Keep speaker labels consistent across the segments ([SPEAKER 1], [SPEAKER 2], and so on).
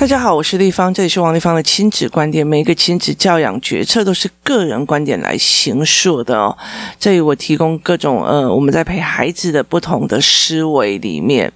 [SPEAKER 1] 大家好，我是丽芳，这里是王丽芳的亲子观点。每一个亲子教养决策都是个人观点来形塑的哦。这里我提供各种呃，我们在陪孩子的不同的思维里面。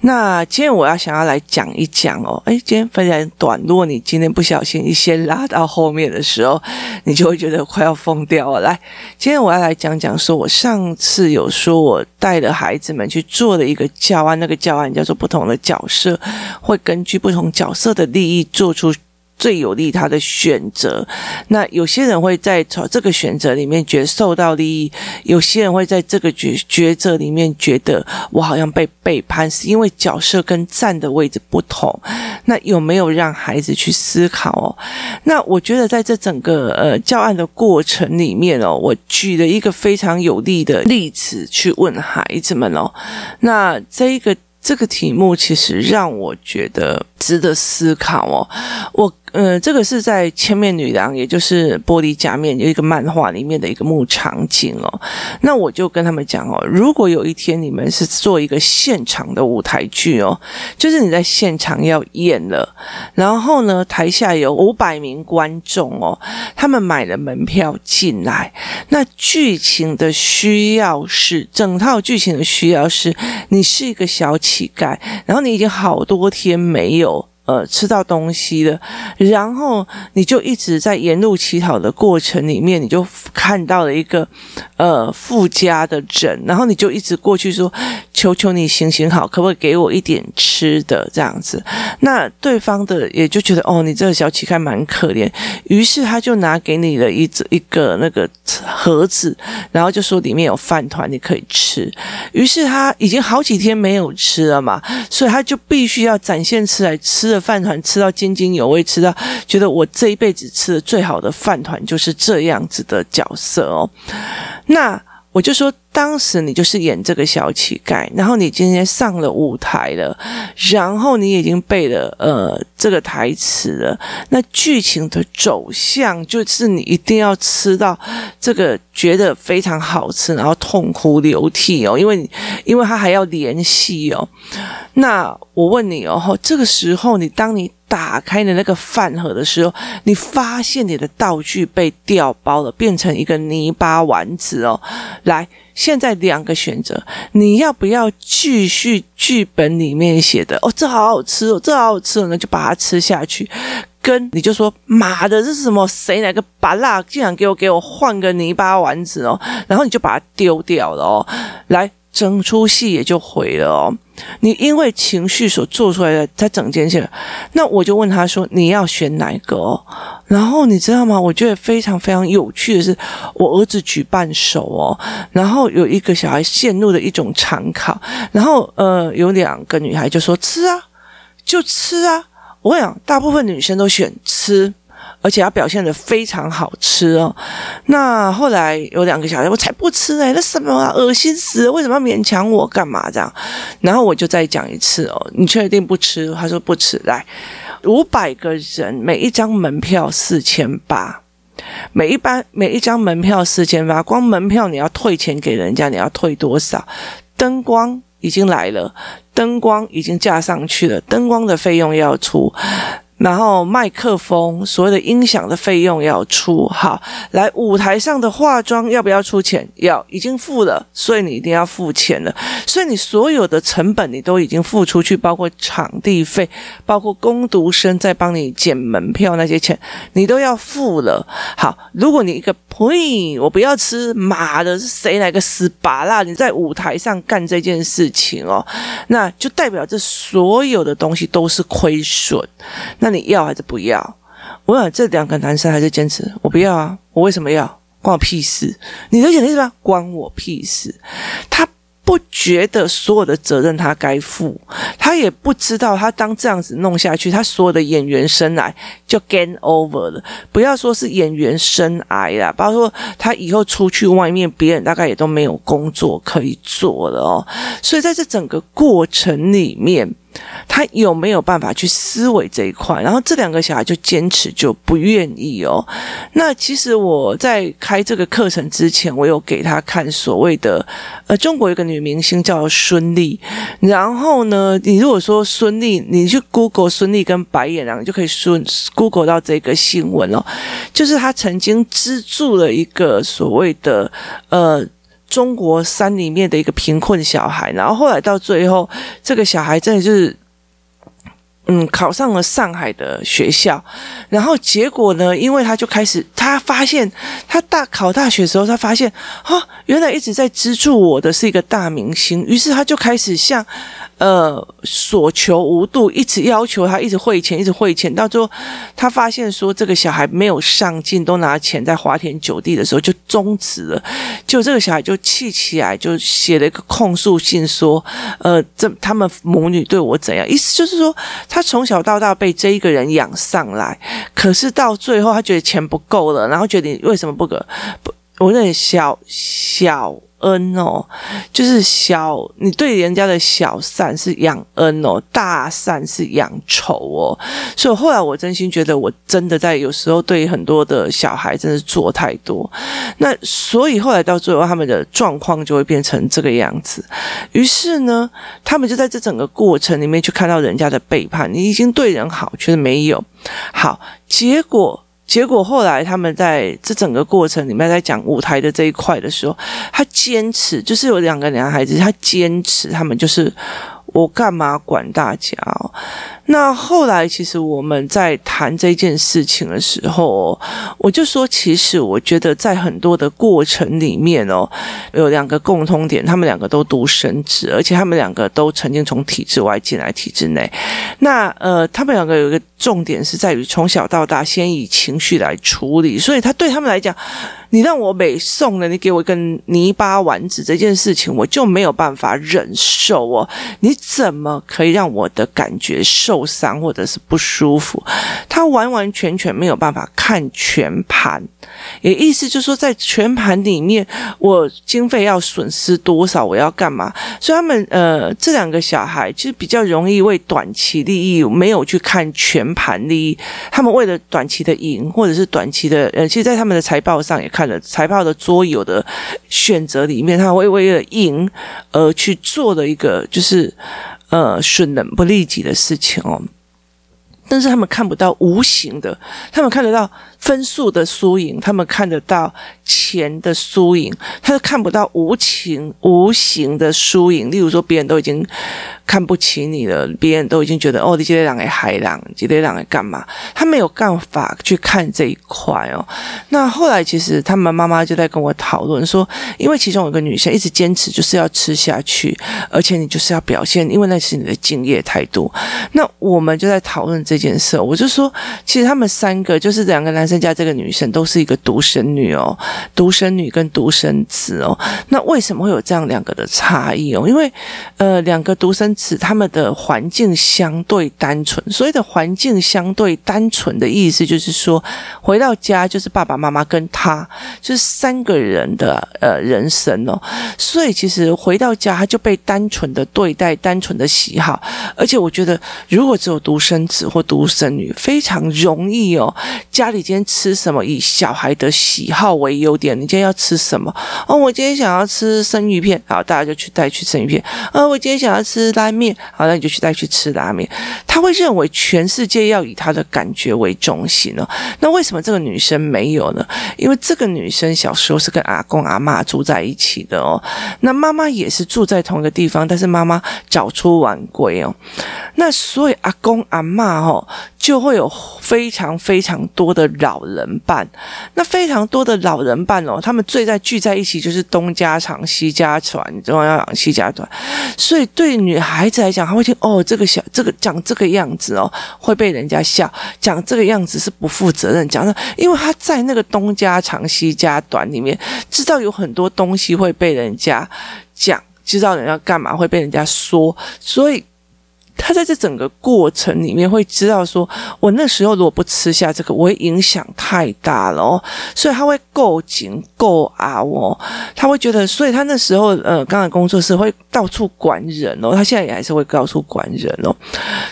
[SPEAKER 1] 那今天我要想要来讲一讲哦，哎，今天非常短。如果你今天不小心一些拉到后面的时候，你就会觉得快要疯掉了。来，今天我要来讲讲，说我上次有说我带着孩子们去做的一个教案，那个教案叫做不同的角色，会根据不同角色的利益做出。最有利他的选择，那有些人会在这个选择里面觉得受到利益，有些人会在这个抉抉择里面觉得我好像被背叛，是因为角色跟站的位置不同。那有没有让孩子去思考哦？那我觉得在这整个呃教案的过程里面哦，我举了一个非常有利的例子去问孩子们哦。那这一个这个题目其实让我觉得值得思考哦，我。嗯，这个是在《千面女郎》，也就是《玻璃假面》有一个漫画里面的一个幕场景哦。那我就跟他们讲哦，如果有一天你们是做一个现场的舞台剧哦，就是你在现场要演了，然后呢，台下有五百名观众哦，他们买了门票进来，那剧情的需要是整套剧情的需要是，你是一个小乞丐，然后你已经好多天没有。呃，吃到东西了，然后你就一直在沿路乞讨的过程里面，你就看到了一个呃富家的人，然后你就一直过去说：“求求你行行好，可不可以给我一点吃的？”这样子，那对方的也就觉得哦，你这个小乞丐蛮可怜，于是他就拿给你了一一个那个盒子，然后就说里面有饭团，你可以吃。于是他已经好几天没有吃了嘛，所以他就必须要展现出来吃。的饭团吃到津津有味，吃到觉得我这一辈子吃的最好的饭团就是这样子的角色哦。那我就说，当时你就是演这个小乞丐，然后你今天上了舞台了，然后你已经背了呃这个台词了，那剧情的走向就是你一定要吃到这个觉得非常好吃，然后痛哭流涕哦，因为因为他还要联系哦。那我问你哦，这个时候你当你打开的那个饭盒的时候，你发现你的道具被调包了，变成一个泥巴丸子哦。来，现在两个选择，你要不要继续剧本里面写的？哦，这好好吃哦，这好好吃哦，那就把它吃下去。跟你就说，妈的，这是什么？谁哪个巴辣竟然给我给我换个泥巴丸子哦？然后你就把它丢掉了哦。来。整出戏也就毁了哦！你因为情绪所做出来的，他整件事，那我就问他说：“你要选哪一个哦？”然后你知道吗？我觉得非常非常有趣的是，我儿子举半手哦，然后有一个小孩陷入了一种长考，然后呃，有两个女孩就说：“吃啊，就吃啊！”我想大部分女生都选吃。而且他表现得非常好吃哦。那后来有两个小孩，我才不吃哎，那什么啊，恶心死了！为什么要勉强我干嘛这样？然后我就再讲一次哦，你确定不吃？他说不吃。来，五百个人，每一张门票四千八，每一班每一张门票四千八，光门票你要退钱给人家，你要退多少？灯光已经来了，灯光已经架上去了，灯光的费用要出。然后麦克风，所有的音响的费用要出，好，来舞台上的化妆要不要出钱？要，已经付了，所以你一定要付钱了。所以你所有的成本你都已经付出去，包括场地费，包括工读生在帮你捡门票那些钱，你都要付了。好，如果你一个呸，我不要吃，马的，是谁来个死芭乐？你在舞台上干这件事情哦，那就代表这所有的东西都是亏损。那你要还是不要？我想这两个男生还是坚持，我不要啊！我为什么要？关我屁事！你理解的意思吧？关我屁事！他不觉得所有的责任他该负，他也不知道他当这样子弄下去，他所有的演员生涯就 game over 了。不要说是演员生涯啦，包括他以后出去外面，别人大概也都没有工作可以做了哦。所以在这整个过程里面。他有没有办法去思维这一块？然后这两个小孩就坚持就不愿意哦。那其实我在开这个课程之前，我有给他看所谓的呃，中国有个女明星叫孙俪。然后呢，你如果说孙俪，你去 Google 孙俪跟白眼狼，就可以顺 Google 到这个新闻哦。就是他曾经资助了一个所谓的呃。中国山里面的一个贫困小孩，然后后来到最后，这个小孩真的就是，嗯，考上了上海的学校，然后结果呢，因为他就开始，他发现他大考大学的时候，他发现啊，原来一直在资助我的是一个大明星，于是他就开始向。呃，所求无度，一直要求他，一直汇钱，一直汇钱，到最后他发现说这个小孩没有上进，都拿钱在花天酒地的时候就终止了。就这个小孩就气起来，就写了一个控诉信，说，呃，这他们母女对我怎样？意思就是说，他从小到大被这一个人养上来，可是到最后他觉得钱不够了，然后觉得你为什么不给？不，我认为小小。恩哦，就是小，你对人家的小善是养恩哦，大善是养仇哦。所以后来我真心觉得，我真的在有时候对很多的小孩真的做太多。那所以后来到最后，他们的状况就会变成这个样子。于是呢，他们就在这整个过程里面去看到人家的背叛。你已经对人好，却没有好结果。结果后来他们在这整个过程里面在讲舞台的这一块的时候，他坚持就是有两个男孩子，他坚持他们就是。我干嘛管大家哦？那后来其实我们在谈这件事情的时候，我就说，其实我觉得在很多的过程里面哦，有两个共通点，他们两个都独生子，而且他们两个都曾经从体制外进来体制内。那呃，他们两个有一个重点是在于从小到大先以情绪来处理，所以他对他们来讲。你让我美送了，你给我一个泥巴丸子这件事情，我就没有办法忍受哦。你怎么可以让我的感觉受伤或者是不舒服？他完完全全没有办法看全盘，也意思就是说，在全盘里面，我经费要损失多少，我要干嘛？所以他们呃，这两个小孩其实比较容易为短期利益，没有去看全盘利益。他们为了短期的赢，或者是短期的呃，其实，在他们的财报上也看了。财报的桌游的选择里面，他会为了赢而去做的一个就是呃损人不利己的事情哦。但是他们看不到无形的，他们看得到分数的输赢，他们看得到钱的输赢，他是看不到无情无形的输赢。例如说，别人都已经。看不起你了，别人都已经觉得哦，你这些人给害人，这些人给干嘛？他没有办法去看这一块哦。那后来其实他们妈妈就在跟我讨论说，因为其中有个女生一直坚持就是要吃下去，而且你就是要表现，因为那是你的敬业态度。那我们就在讨论这件事，我就说，其实他们三个就是两个男生加这个女生都是一个独生女哦，独生女跟独生子哦。那为什么会有这样两个的差异哦？因为呃，两个独生。子他们的环境相对单纯，所谓的环境相对单纯的意思就是说，回到家就是爸爸妈妈跟他，就是三个人的呃人生哦。所以其实回到家他就被单纯的对待，单纯的喜好。而且我觉得，如果只有独生子或独生女，非常容易哦。家里今天吃什么，以小孩的喜好为优点。你今天要吃什么？哦，我今天想要吃生鱼片，好，大家就去带去生鱼片。哦，我今天想要吃。拉面，好，那你就去带去吃拉面。他会认为全世界要以他的感觉为中心哦？那为什么这个女生没有呢？因为这个女生小时候是跟阿公阿嬷住在一起的哦。那妈妈也是住在同一个地方，但是妈妈早出晚归哦。那所以阿公阿嬷哦，就会有非常非常多的老人伴。那非常多的老人伴哦，他们最在聚在一起就是东家长西家短，东家长西家短。所以对女孩子来讲，她会听哦，这个小这个讲这个样子哦，会被人家笑，讲这个样子是不负责任，讲的，因为她在那个东家长西家短里面，知道有很多东西会被人家讲，知道人家干嘛会被人家说，所以。他在这整个过程里面会知道说，我那时候如果不吃下这个，我会影响太大了哦，所以他会够紧够啊哦，他会觉得，所以他那时候呃，刚才工作室会到处管人哦，他现在也还是会到处管人哦，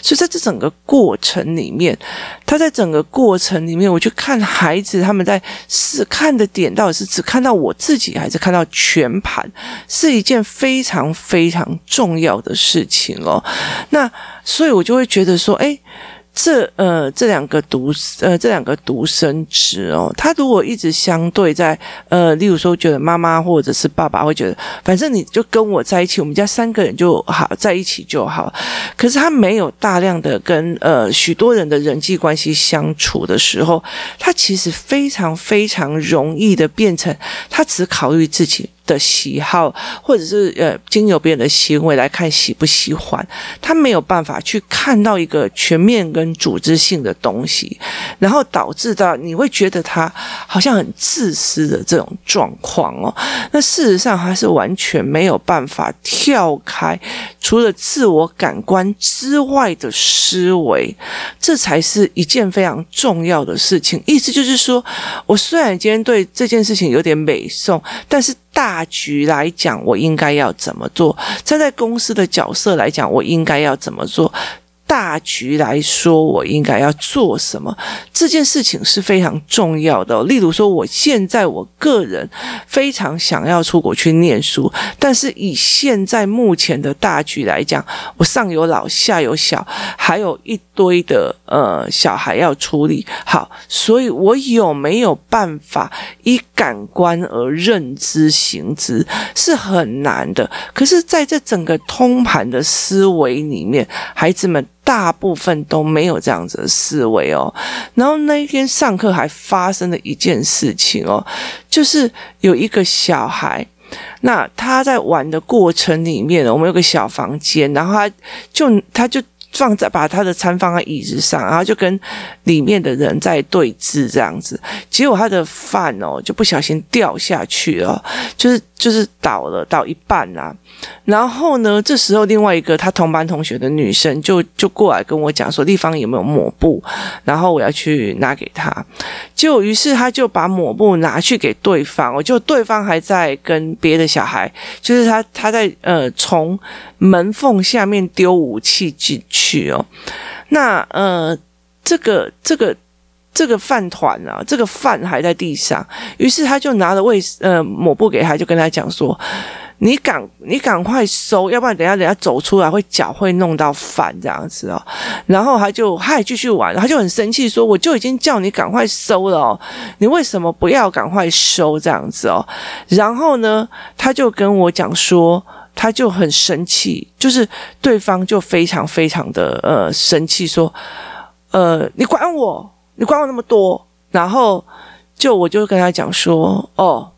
[SPEAKER 1] 所以在这整个过程里面，他在整个过程里面，我去看孩子他们在是看的点到底是只看到我自己，还是看到全盘，是一件非常非常重要的事情哦，那。所以我就会觉得说，哎，这呃这两个独呃这两个独生子哦，他如果一直相对在呃，例如说觉得妈妈或者是爸爸会觉得，反正你就跟我在一起，我们家三个人就好在一起就好。可是他没有大量的跟呃许多人的人际关系相处的时候，他其实非常非常容易的变成他只考虑自己。的喜好，或者是呃，经由别人的行为来看喜不喜欢，他没有办法去看到一个全面跟组织性的东西，然后导致到你会觉得他好像很自私的这种状况哦。那事实上他是完全没有办法跳开除了自我感官之外的思维，这才是一件非常重要的事情。意思就是说，我虽然今天对这件事情有点美颂，但是。大局来讲，我应该要怎么做？站在公司的角色来讲，我应该要怎么做？大局来说，我应该要做什么？这件事情是非常重要的。例如说，我现在我个人非常想要出国去念书，但是以现在目前的大局来讲，我上有老下有小，还有一堆的呃小孩要处理。好，所以我有没有办法以感官而认知行之，是很难的。可是，在这整个通盘的思维里面，孩子们。大部分都没有这样子的思维哦，然后那一天上课还发生了一件事情哦，就是有一个小孩，那他在玩的过程里面，我们有个小房间，然后他就他就。放在把他的餐放在椅子上，然后就跟里面的人在对峙这样子，结果他的饭哦就不小心掉下去了，就是就是倒了倒一半啦、然后呢，这时候另外一个他同班同学的女生就就过来跟我讲说，地方有没有抹布，然后我要去拿给他。结果于是他就把抹布拿去给对方，我就对方还在跟别的小孩，就是他他在呃从门缝下面丢武器进去。去哦，那呃，这个这个这个饭团啊，这个饭还在地上，于是他就拿了卫呃抹布给他，就跟他讲说：“你赶你赶快收，要不然等下等下走出来会脚会弄到饭这样子哦。”然后他就还继续玩，他就很生气说：“我就已经叫你赶快收了哦，你为什么不要赶快收这样子哦？”然后呢，他就跟我讲说。他就很生气，就是对方就非常非常的呃生气，说：“呃，你管我，你管我那么多。”然后就我就跟他讲说：“哦，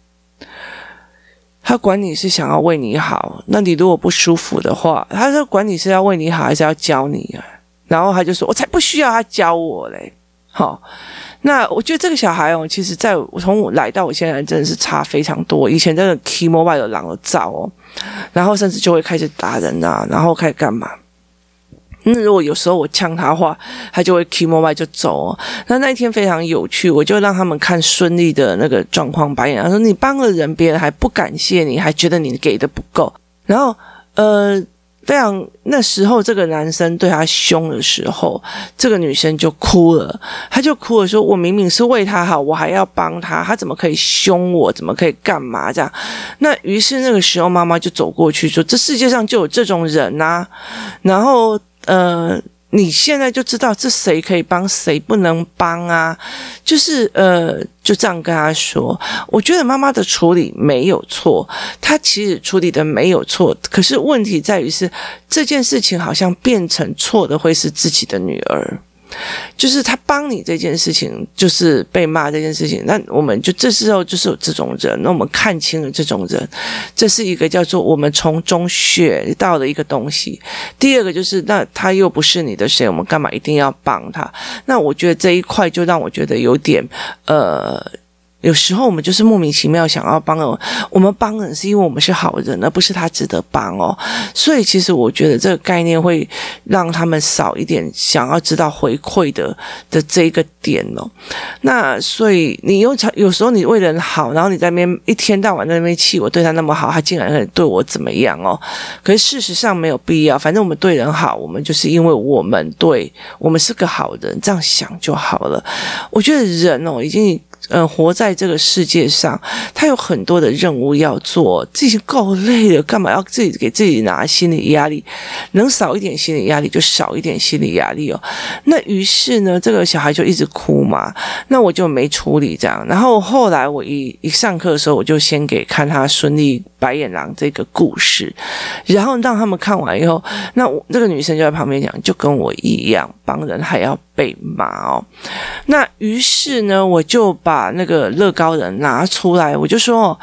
[SPEAKER 1] 他管你是想要为你好，那你如果不舒服的话，他说管你是要为你好还是要教你啊？”然后他就说：“我才不需要他教我嘞。”好。那我觉得这个小孩哦，其实在我从我来到我现在真的是差非常多。以前真的 key mobile 的狼的照哦，然后甚至就会开始打人啊，然后开始干嘛？那如果有时候我呛他话，他就会 key mobile 就走哦。那那一天非常有趣，我就让他们看孙俪的那个状况白眼，他说你帮了人，别人还不感谢你，还觉得你给的不够，然后呃。非常那时候，这个男生对她凶的时候，这个女生就哭了。她就哭了，说：“我明明是为他好，我还要帮他，他怎么可以凶我？怎么可以干嘛？这样？”那于是那个时候，妈妈就走过去说：“这世界上就有这种人呐。”然后，呃。你现在就知道这谁可以帮，谁不能帮啊？就是呃，就这样跟他说。我觉得妈妈的处理没有错，她其实处理的没有错。可是问题在于是这件事情好像变成错的会是自己的女儿。就是他帮你这件事情，就是被骂这件事情，那我们就这时候就是有这种人，那我们看清了这种人，这是一个叫做我们从中学到的一个东西。第二个就是，那他又不是你的谁，我们干嘛一定要帮他？那我觉得这一块就让我觉得有点呃。有时候我们就是莫名其妙想要帮人，我们帮人是因为我们是好人，而不是他值得帮哦。所以其实我觉得这个概念会让他们少一点想要知道回馈的的这一个点哦。那所以你又有时候你为人好，然后你在那边一天到晚在那边气我对他那么好，他竟然会对我怎么样哦？可是事实上没有必要，反正我们对人好，我们就是因为我们对我们是个好人，这样想就好了。我觉得人哦已经。嗯，活在这个世界上，他有很多的任务要做，自己够累了，干嘛要自己给自己拿心理压力？能少一点心理压力就少一点心理压力哦。那于是呢，这个小孩就一直哭嘛，那我就没处理这样。然后后来我一一上课的时候，我就先给看他孙俪白眼狼这个故事，然后让他们看完以后，那我这个女生就在旁边讲，就跟我一样，帮人还要被骂哦。那于是呢，我就把把那个乐高人拿出来，我就说。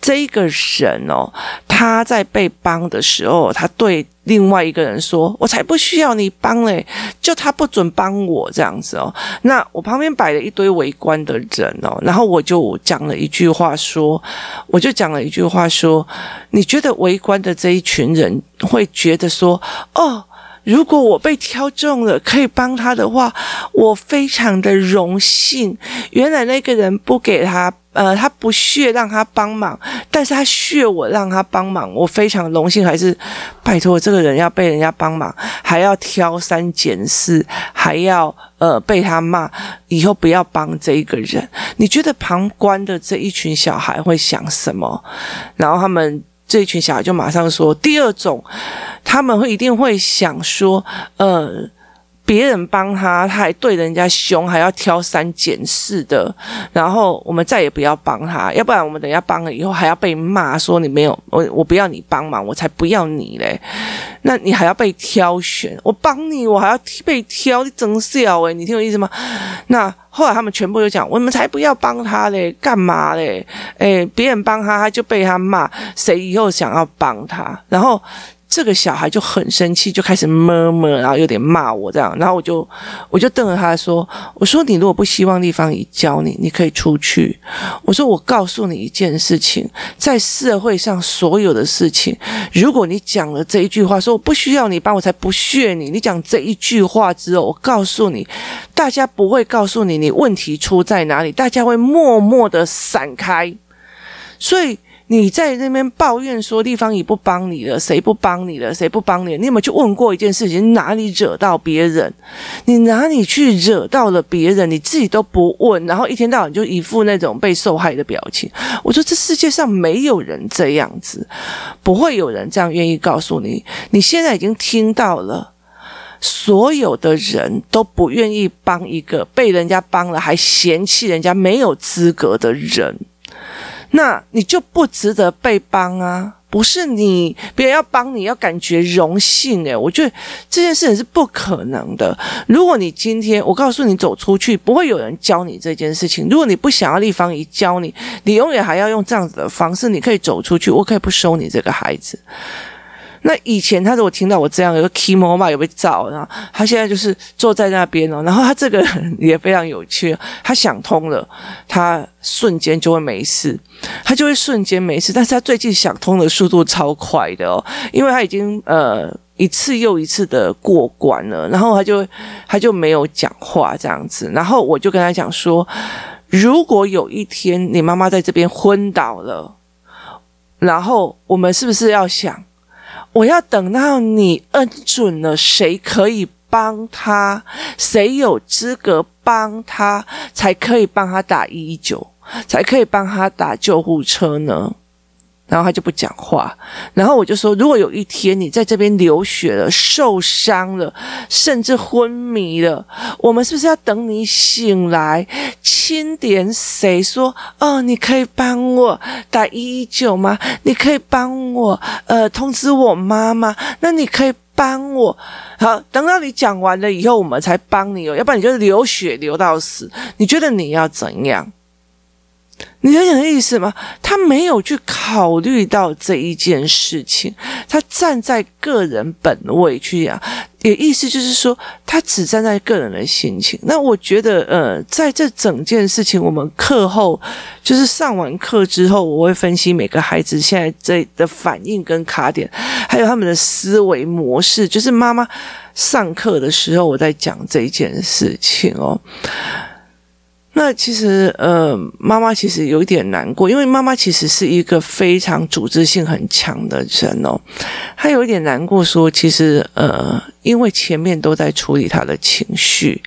[SPEAKER 1] 这一个人哦，他在被帮的时候，他对另外一个人说：“我才不需要你帮嘞，就他不准帮我这样子哦。”那我旁边摆了一堆围观的人哦，然后我就讲了一句话说：“我就讲了一句话说，你觉得围观的这一群人会觉得说，哦？”如果我被挑中了，可以帮他的话，我非常的荣幸。原来那个人不给他，呃，他不屑让他帮忙，但是他屑我让他帮忙，我非常荣幸。还是拜托这个人要被人家帮忙，还要挑三拣四，还要呃被他骂，以后不要帮这一个人。你觉得旁观的这一群小孩会想什么？然后他们。这一群小孩就马上说，第二种，他们会一定会想说，呃，别人帮他，他还对人家凶，还要挑三拣四的，然后我们再也不要帮他，要不然我们等一下帮了以后还要被骂，说你没有我，我不要你帮忙，我才不要你嘞，那你还要被挑选，我帮你，我还要被挑，你真笑诶，你听我意思吗？那。后来他们全部都讲，我们才不要帮他嘞，干嘛嘞？诶，别人帮他，他就被他骂，谁以后想要帮他？然后。这个小孩就很生气，就开始摸摸，然后有点骂我这样，然后我就我就瞪着他说：“我说你如果不希望立方体教你，你可以出去。我说我告诉你一件事情，在社会上所有的事情，如果你讲了这一句话，说我不需要你帮我才不屑你，你讲这一句话之后，我告诉你，大家不会告诉你你问题出在哪里，大家会默默的闪开，所以。”你在那边抱怨说地方已不帮你了，谁不帮你了？谁不帮你？你有没有去问过一件事情？哪里惹到别人？你哪里去惹到了别人？你自己都不问，然后一天到晚就一副那种被受害的表情。我说这世界上没有人这样子，不会有人这样愿意告诉你。你现在已经听到了，所有的人都不愿意帮一个被人家帮了还嫌弃人家没有资格的人。那你就不值得被帮啊！不是你，别人要帮你要感觉荣幸诶，我觉得这件事情是不可能的。如果你今天我告诉你走出去，不会有人教你这件事情。如果你不想要立方仪教你，你永远还要用这样子的方式，你可以走出去，我可以不收你这个孩子。那以前他如果听到我这样有个 key mo 嘛，有被照，然后他现在就是坐在那边哦，然后他这个人也非常有趣，他想通了，他瞬间就会没事，他就会瞬间没事，但是他最近想通的速度超快的哦，因为他已经呃一次又一次的过关了，然后他就他就没有讲话这样子，然后我就跟他讲说，如果有一天你妈妈在这边昏倒了，然后我们是不是要想？我要等到你恩准了，谁可以帮他，谁有资格帮他，才可以帮他打一一九，才可以帮他打救护车呢？然后他就不讲话，然后我就说：如果有一天你在这边流血了、受伤了，甚至昏迷了，我们是不是要等你醒来，清点谁说：哦，你可以帮我打一一九吗？你可以帮我呃通知我妈妈？那你可以帮我？好，等到你讲完了以后，我们才帮你哦，要不然你就流血流到死。你觉得你要怎样？你了解的意思吗？他没有去考虑到这一件事情，他站在个人本位去讲，也意思就是说，他只站在个人的心情。那我觉得，呃，在这整件事情，我们课后就是上完课之后，我会分析每个孩子现在这的反应跟卡点，还有他们的思维模式。就是妈妈上课的时候，我在讲这一件事情哦。那其实，呃，妈妈其实有一点难过，因为妈妈其实是一个非常组织性很强的人哦。她有一点难过，说其实，呃，因为前面都在处理她的情绪，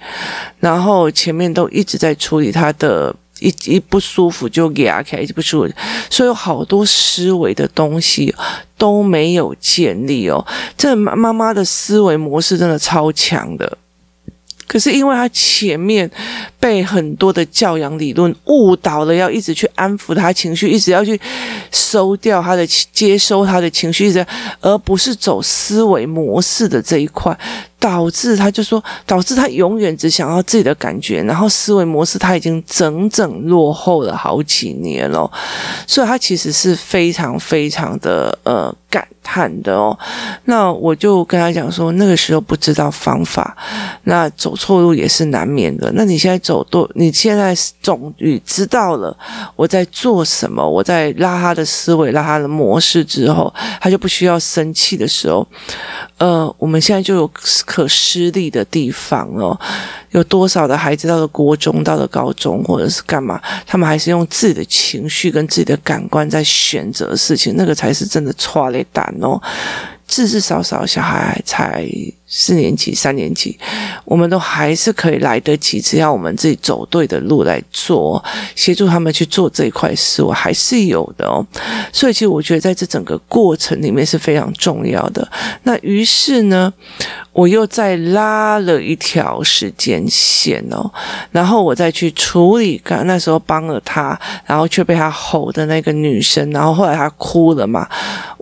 [SPEAKER 1] 然后前面都一直在处理她的一一不舒服就给阿凯一直不舒服，所以有好多思维的东西都没有建立哦。这妈妈妈的思维模式真的超强的。可是因为他前面被很多的教养理论误导了，要一直去安抚他情绪，一直要去收掉他的接收他的情绪，一直而不是走思维模式的这一块。导致他就说，导致他永远只想要自己的感觉，然后思维模式他已经整整落后了好几年了，所以他其实是非常非常的呃感叹的哦。那我就跟他讲说，那个时候不知道方法，那走错路也是难免的。那你现在走多，你现在终于知道了我在做什么，我在拉他的思维，拉他的模式之后，他就不需要生气的时候，呃，我们现在就有。可失利的地方哦，有多少的孩子到了国中，到了高中，或者是干嘛，他们还是用自己的情绪跟自己的感官在选择事情，那个才是真的错了胆哦。至至少少小孩才四年级、三年级，我们都还是可以来得及，只要我们自己走对的路来做，协助他们去做这一块事，我还是有的哦。所以，其实我觉得在这整个过程里面是非常重要的。那于是呢，我又再拉了一条时间线哦，然后我再去处理刚那时候帮了他，然后却被他吼的那个女生，然后后来他哭了嘛，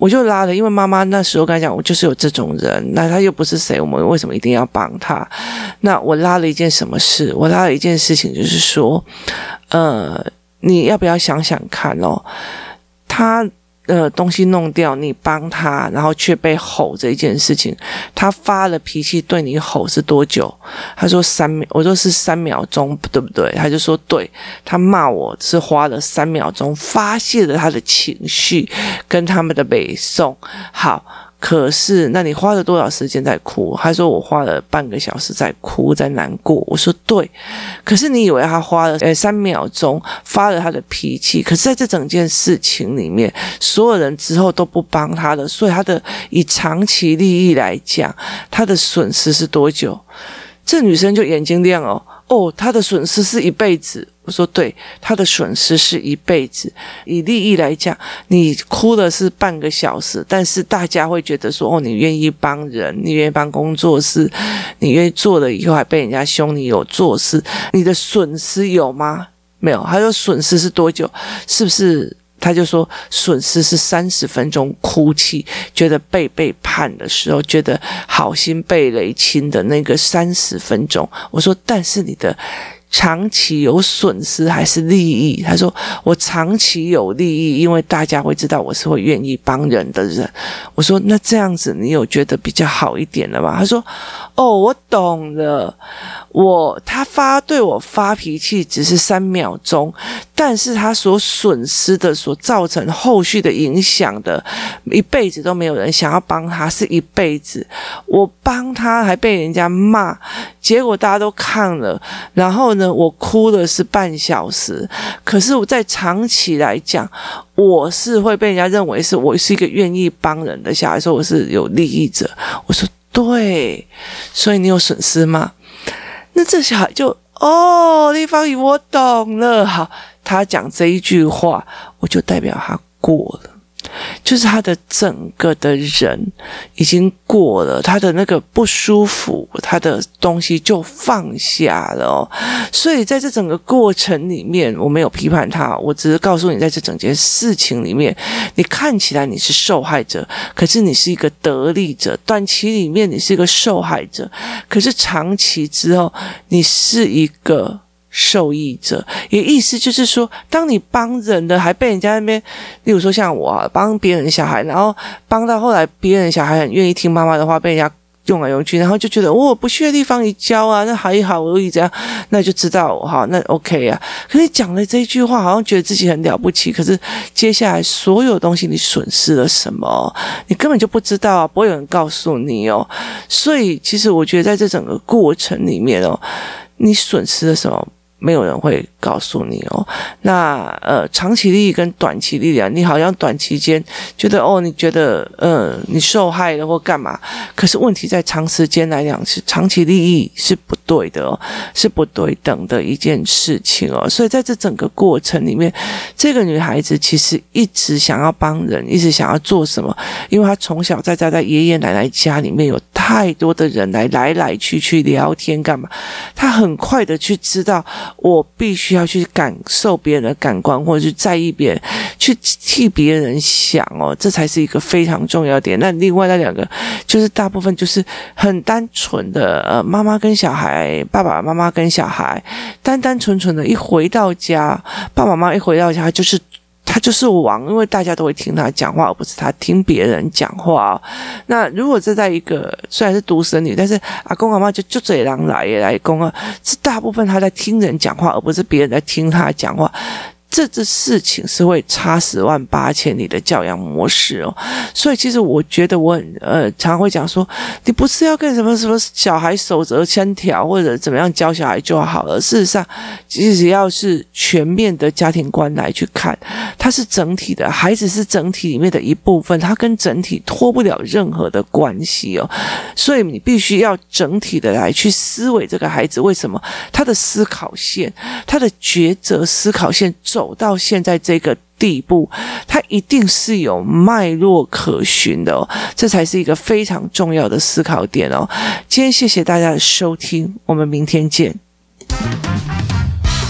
[SPEAKER 1] 我就拉了，因为妈妈那时候跟他讲，我就是有这种人，那他又不是谁，我们为什么一定要帮他？那我拉了一件什么事？我拉了一件事情，就是说，呃，你要不要想想看哦，他。呃，东西弄掉，你帮他，然后却被吼这一件事情，他发了脾气对你吼是多久？他说三秒，我说是三秒钟，对不对？他就说对，他骂我是花了三秒钟发泄了他的情绪跟他们的北宋。好。可是，那你花了多少时间在哭？他说我花了半个小时在哭，在难过。我说对。可是你以为他花了呃三秒钟发了他的脾气？可是在这整件事情里面，所有人之后都不帮他的，所以他的以长期利益来讲，他的损失是多久？这女生就眼睛亮哦。哦，她的损失是一辈子。我说对，她的损失是一辈子。以利益来讲，你哭的是半个小时，但是大家会觉得说，哦，你愿意帮人，你愿意帮工作室，你愿意做了以后还被人家凶，你有做事，你的损失有吗？没有。他说损失是多久？是不是？他就说，损失是三十分钟哭泣，觉得被背叛的时候，觉得好心被雷亲的那个三十分钟。我说，但是你的长期有损失还是利益？他说，我长期有利益，因为大家会知道我是会愿意帮人的人。我说，那这样子你有觉得比较好一点了吗？他说，哦，我懂了。我他发对我发脾气只是三秒钟，但是他所损失的、所造成后续的影响的，一辈子都没有人想要帮他，是一辈子。我帮他还被人家骂，结果大家都看了，然后呢，我哭的是半小时。可是我在长期来讲，我是会被人家认为是我是一个愿意帮人的小孩，说我是有利益者。我说对，所以你有损失吗？那这小孩就哦，丽芳姨，我懂了。好，他讲这一句话，我就代表他过了。就是他的整个的人已经过了，他的那个不舒服，他的东西就放下了。所以在这整个过程里面，我没有批判他，我只是告诉你，在这整件事情里面，你看起来你是受害者，可是你是一个得利者。短期里面你是一个受害者，可是长期之后，你是一个受益者，也意思就是说，当你帮人的还被人家那边，例如说像我啊，帮别人小孩，然后帮到后来别人小孩很愿意听妈妈的话，被人家用来用去，然后就觉得我、哦、不屑的地方你教啊，那还好而已，这样那就知道哈，那 OK 啊。可是讲了这一句话，好像觉得自己很了不起，可是接下来所有东西你损失了什么？你根本就不知道啊，不会有人告诉你哦。所以其实我觉得在这整个过程里面哦，你损失了什么？没有人会告诉你哦。那呃，长期利益跟短期利益啊，你好像短期间觉得哦，你觉得呃，你受害了或干嘛？可是问题在长时间来讲是长期利益是不对的哦，是不对等的一件事情哦。所以在这整个过程里面，这个女孩子其实一直想要帮人，一直想要做什么？因为她从小在在在爷爷奶奶家里面有太多的人来来来去去聊天干嘛？她很快的去知道。我必须要去感受别人的感官，或者是在意别人，去替别人想哦，这才是一个非常重要点。那另外那两个，就是大部分就是很单纯的，呃，妈妈跟小孩，爸爸妈妈跟小孩，单单纯纯的，一回到家，爸爸妈妈一回到家就是。他就是王，因为大家都会听他讲话，而不是他听别人讲话。那如果这在一个虽然是独生女，但是阿公阿妈就就嘴狼来也来公啊，是大部分他在听人讲话，而不是别人在听他讲话。这这事情是会差十万八千里的教养模式哦，所以其实我觉得我很呃常会讲说，你不是要跟什么什么小孩守则千条或者怎么样教小孩就好了。事实上，其实要是全面的家庭观来去看，它是整体的，孩子是整体里面的一部分，它跟整体脱不了任何的关系哦。所以你必须要整体的来去思维这个孩子为什么他的思考线，他的抉择思考线重。走到现在这个地步，它一定是有脉络可循的哦，这才是一个非常重要的思考点哦。今天谢谢大家的收听，我们明天见。